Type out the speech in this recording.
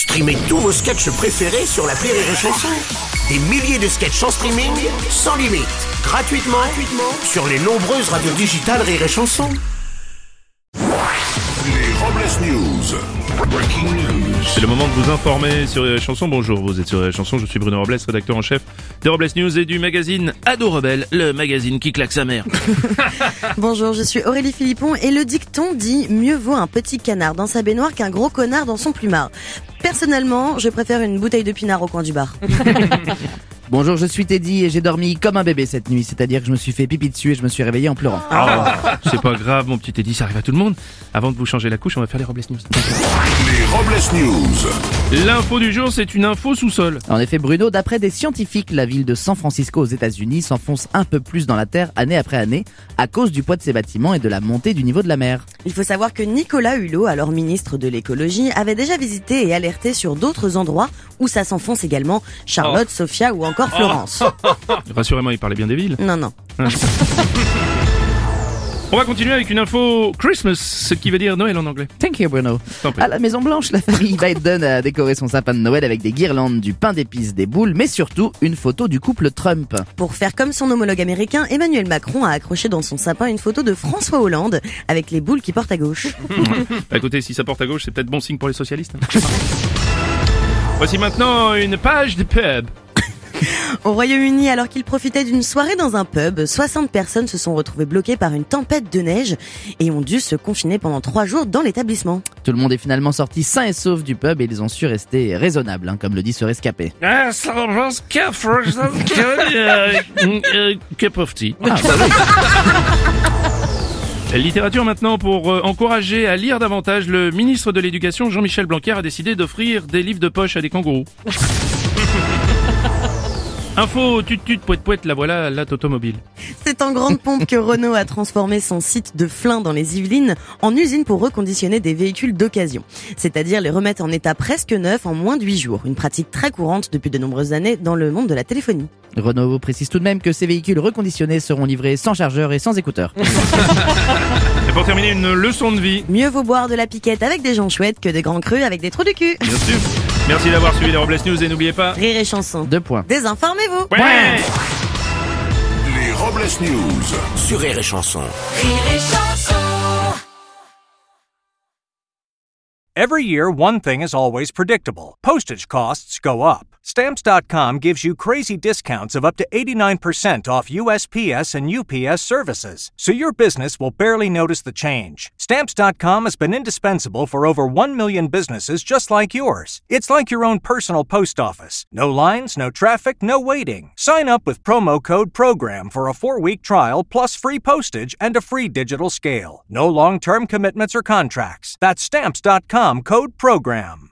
Streamez tous vos sketchs préférés sur la Rire et Chanson. Des milliers de sketchs en streaming, sans limite, gratuitement, gratuitement sur les nombreuses radios digitales Rire et Chanson. Les Robles News. Breaking news. C'est le moment de vous informer sur les chansons. Bonjour, vous êtes sur les chansons. Je suis Bruno Robles, rédacteur en chef des Robles News et du magazine Ado Rebelle, le magazine qui claque sa mère. Bonjour, je suis Aurélie Philippon et le dicton dit mieux vaut un petit canard dans sa baignoire qu'un gros connard dans son plumard. Personnellement, je préfère une bouteille de pinard au coin du bar. Bonjour, je suis Teddy et j'ai dormi comme un bébé cette nuit, c'est-à-dire que je me suis fait pipi dessus et je me suis réveillé en pleurant. Ah, c'est pas grave, mon petit Teddy, ça arrive à tout le monde. Avant de vous changer la couche, on va faire les Robles News. Les Robles News. L'info du jour, c'est une info sous-sol. En effet, Bruno, d'après des scientifiques, la ville de San Francisco aux États-Unis s'enfonce un peu plus dans la terre année après année à cause du poids de ses bâtiments et de la montée du niveau de la mer. Il faut savoir que Nicolas Hulot, alors ministre de l'écologie, avait déjà visité et alerté sur d'autres endroits où ça s'enfonce également, Charlotte, Sofia ou encore Florence. Rassurez-moi, il parlait bien des villes. Non, non. On va continuer avec une info Christmas, ce qui veut dire Noël en anglais. Thank you, Bruno. À la Maison Blanche, la famille Biden a décoré son sapin de Noël avec des guirlandes, du pain d'épices, des boules, mais surtout une photo du couple Trump. Pour faire comme son homologue américain, Emmanuel Macron a accroché dans son sapin une photo de François Hollande avec les boules qui portent à gauche. Bah, écoutez, si ça porte à gauche, c'est peut-être bon signe pour les socialistes. hein. Voici maintenant une page de pub. Au Royaume-Uni, alors qu'il profitait d'une soirée dans un pub, 60 personnes se sont retrouvées bloquées par une tempête de neige et ont dû se confiner pendant trois jours dans l'établissement. Tout le monde est finalement sorti sain et sauf du pub et ils ont su rester raisonnables, hein, comme le dit ce rescapé. Ah, ça avance cup of tea. Littérature maintenant pour euh, encourager à lire davantage. Le ministre de l'Éducation Jean-Michel Blanquer a décidé d'offrir des livres de poche à des kangourous. Info tut tut poète poète la voilà la automobile. C'est en grande pompe que Renault a transformé son site de Flins dans les Yvelines en usine pour reconditionner des véhicules d'occasion. C'est-à-dire les remettre en état presque neuf en moins de 8 jours. Une pratique très courante depuis de nombreuses années dans le monde de la téléphonie. Renault précise tout de même que ces véhicules reconditionnés seront livrés sans chargeur et sans écouteurs. Et pour terminer, une leçon de vie. Mieux vaut boire de la piquette avec des gens chouettes que des grands crus avec des trous du cul. Bien sûr. Merci d'avoir suivi les Robles News et n'oubliez pas. Rire et chanson. Deux points. Désinformez-vous. Ouais Les Robles News. Sur Rire et Chanson. Every year, one thing is always predictable postage costs go up. Stamps.com gives you crazy discounts of up to 89% off USPS and UPS services, so your business will barely notice the change. Stamps.com has been indispensable for over 1 million businesses just like yours. It's like your own personal post office. No lines, no traffic, no waiting. Sign up with promo code PROGRAM for a four week trial plus free postage and a free digital scale. No long term commitments or contracts. That's Stamps.com code PROGRAM.